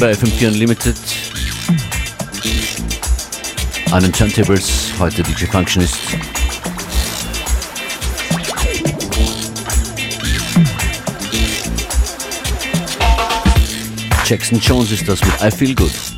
Willkommen bei FM4 Unlimited. An den Turntables, heute DJ Functionist. Jackson Jones ist das mit I Feel Good.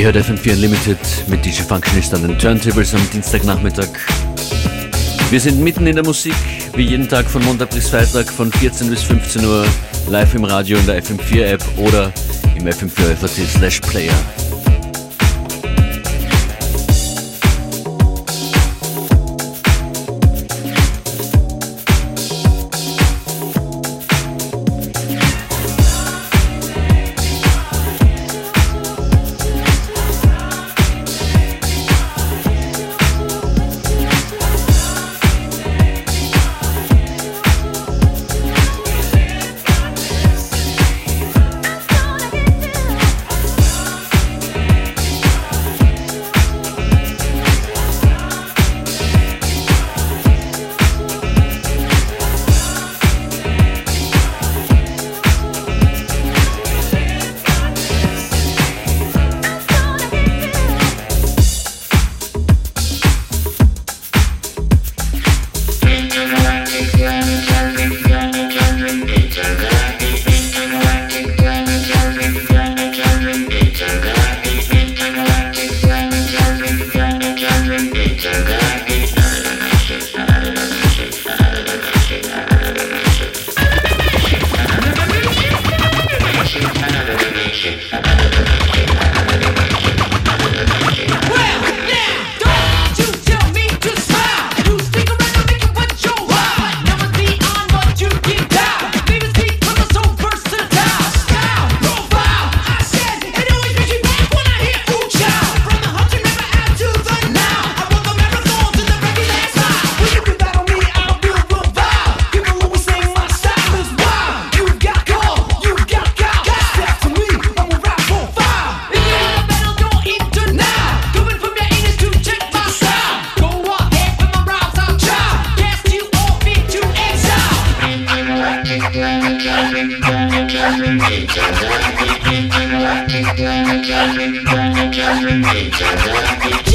Ihr hört FM4 Unlimited mit DJ Functionist an den Turntables am Dienstagnachmittag. Wir sind mitten in der Musik, wie jeden Tag von Montag bis Freitag von 14 bis 15 Uhr live im Radio in der FM4 App oder im FM4 FAT slash Player. Thank you.